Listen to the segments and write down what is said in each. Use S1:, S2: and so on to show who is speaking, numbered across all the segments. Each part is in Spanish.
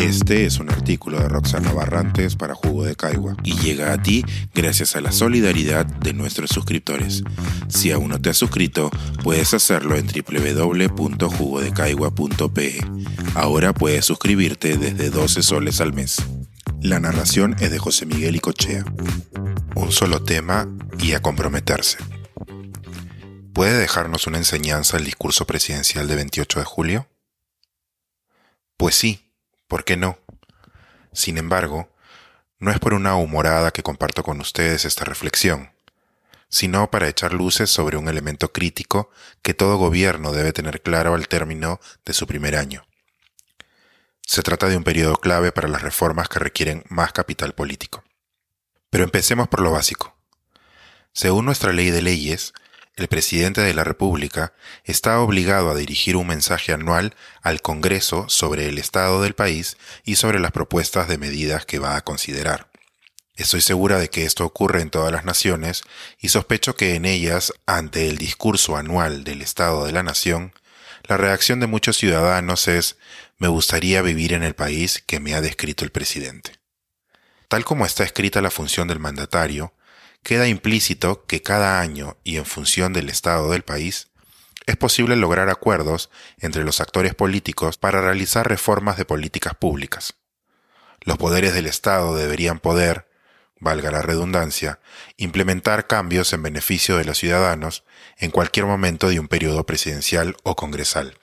S1: Este es un artículo de Roxana Barrantes para Jugo de Caigua y llega a ti gracias a la solidaridad de nuestros suscriptores. Si aún no te has suscrito, puedes hacerlo en www.jugodecaigua.pe. Ahora puedes suscribirte desde 12 soles al mes. La narración es de José Miguel Icochea. Un solo tema y a comprometerse. ¿Puede dejarnos una enseñanza el discurso presidencial de 28 de julio? Pues sí ¿Por qué no? Sin embargo, no es por una humorada que comparto con ustedes esta reflexión, sino para echar luces sobre un elemento crítico que todo gobierno debe tener claro al término de su primer año. Se trata de un periodo clave para las reformas que requieren más capital político. Pero empecemos por lo básico. Según nuestra ley de leyes, el presidente de la República está obligado a dirigir un mensaje anual al Congreso sobre el estado del país y sobre las propuestas de medidas que va a considerar. Estoy segura de que esto ocurre en todas las naciones y sospecho que en ellas, ante el discurso anual del Estado de la Nación, la reacción de muchos ciudadanos es me gustaría vivir en el país que me ha descrito el presidente. Tal como está escrita la función del mandatario, queda implícito que cada año y en función del estado del país, es posible lograr acuerdos entre los actores políticos para realizar reformas de políticas públicas. Los poderes del Estado deberían poder, valga la redundancia, implementar cambios en beneficio de los ciudadanos en cualquier momento de un periodo presidencial o congresal.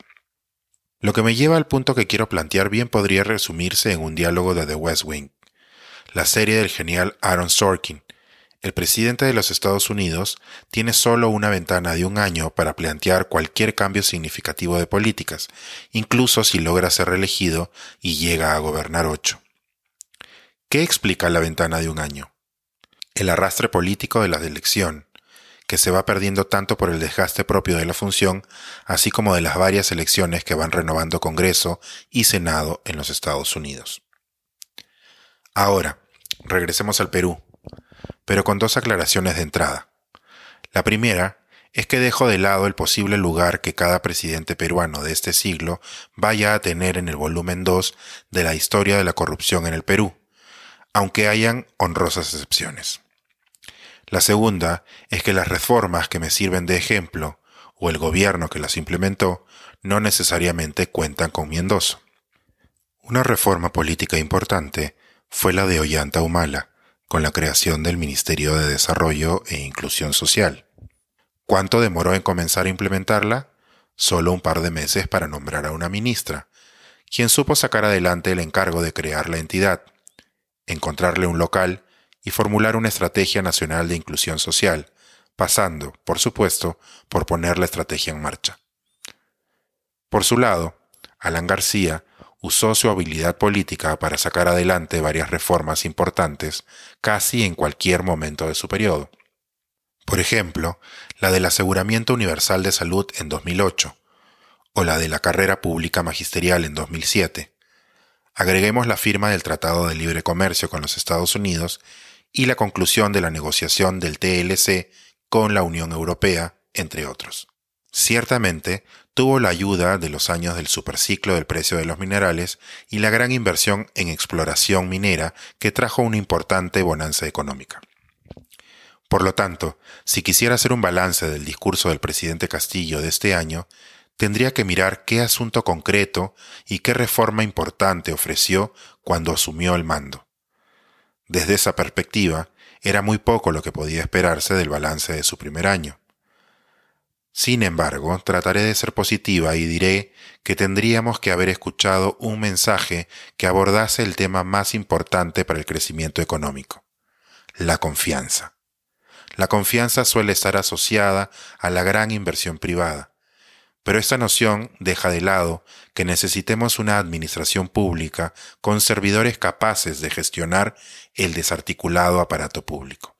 S1: Lo que me lleva al punto que quiero plantear bien podría resumirse en un diálogo de The West Wing, la serie del genial Aaron Sorkin, el presidente de los Estados Unidos tiene solo una ventana de un año para plantear cualquier cambio significativo de políticas, incluso si logra ser reelegido y llega a gobernar ocho. ¿Qué explica la ventana de un año? El arrastre político de la elección, que se va perdiendo tanto por el desgaste propio de la función, así como de las varias elecciones que van renovando Congreso y Senado en los Estados Unidos. Ahora, regresemos al Perú pero con dos aclaraciones de entrada. La primera es que dejo de lado el posible lugar que cada presidente peruano de este siglo vaya a tener en el volumen 2 de la historia de la corrupción en el Perú, aunque hayan honrosas excepciones. La segunda es que las reformas que me sirven de ejemplo, o el gobierno que las implementó, no necesariamente cuentan con mi. Una reforma política importante fue la de Ollanta Humala, con la creación del Ministerio de Desarrollo e Inclusión Social. ¿Cuánto demoró en comenzar a implementarla? Solo un par de meses para nombrar a una ministra, quien supo sacar adelante el encargo de crear la entidad, encontrarle un local y formular una estrategia nacional de inclusión social, pasando, por supuesto, por poner la estrategia en marcha. Por su lado, Alan García usó su habilidad política para sacar adelante varias reformas importantes casi en cualquier momento de su periodo. Por ejemplo, la del aseguramiento universal de salud en 2008 o la de la carrera pública magisterial en 2007. Agreguemos la firma del Tratado de Libre Comercio con los Estados Unidos y la conclusión de la negociación del TLC con la Unión Europea, entre otros. Ciertamente, tuvo la ayuda de los años del superciclo del precio de los minerales y la gran inversión en exploración minera que trajo una importante bonanza económica. Por lo tanto, si quisiera hacer un balance del discurso del presidente Castillo de este año, tendría que mirar qué asunto concreto y qué reforma importante ofreció cuando asumió el mando. Desde esa perspectiva, era muy poco lo que podía esperarse del balance de su primer año. Sin embargo, trataré de ser positiva y diré que tendríamos que haber escuchado un mensaje que abordase el tema más importante para el crecimiento económico, la confianza. La confianza suele estar asociada a la gran inversión privada, pero esta noción deja de lado que necesitemos una administración pública con servidores capaces de gestionar el desarticulado aparato público.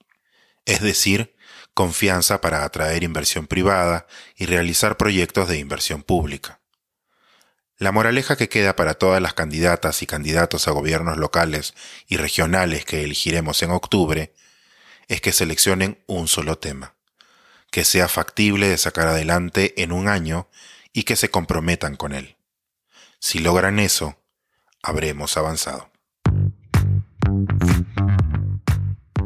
S1: Es decir, confianza para atraer inversión privada y realizar proyectos de inversión pública. La moraleja que queda para todas las candidatas y candidatos a gobiernos locales y regionales que elegiremos en octubre es que seleccionen un solo tema, que sea factible de sacar adelante en un año y que se comprometan con él. Si logran eso, habremos avanzado.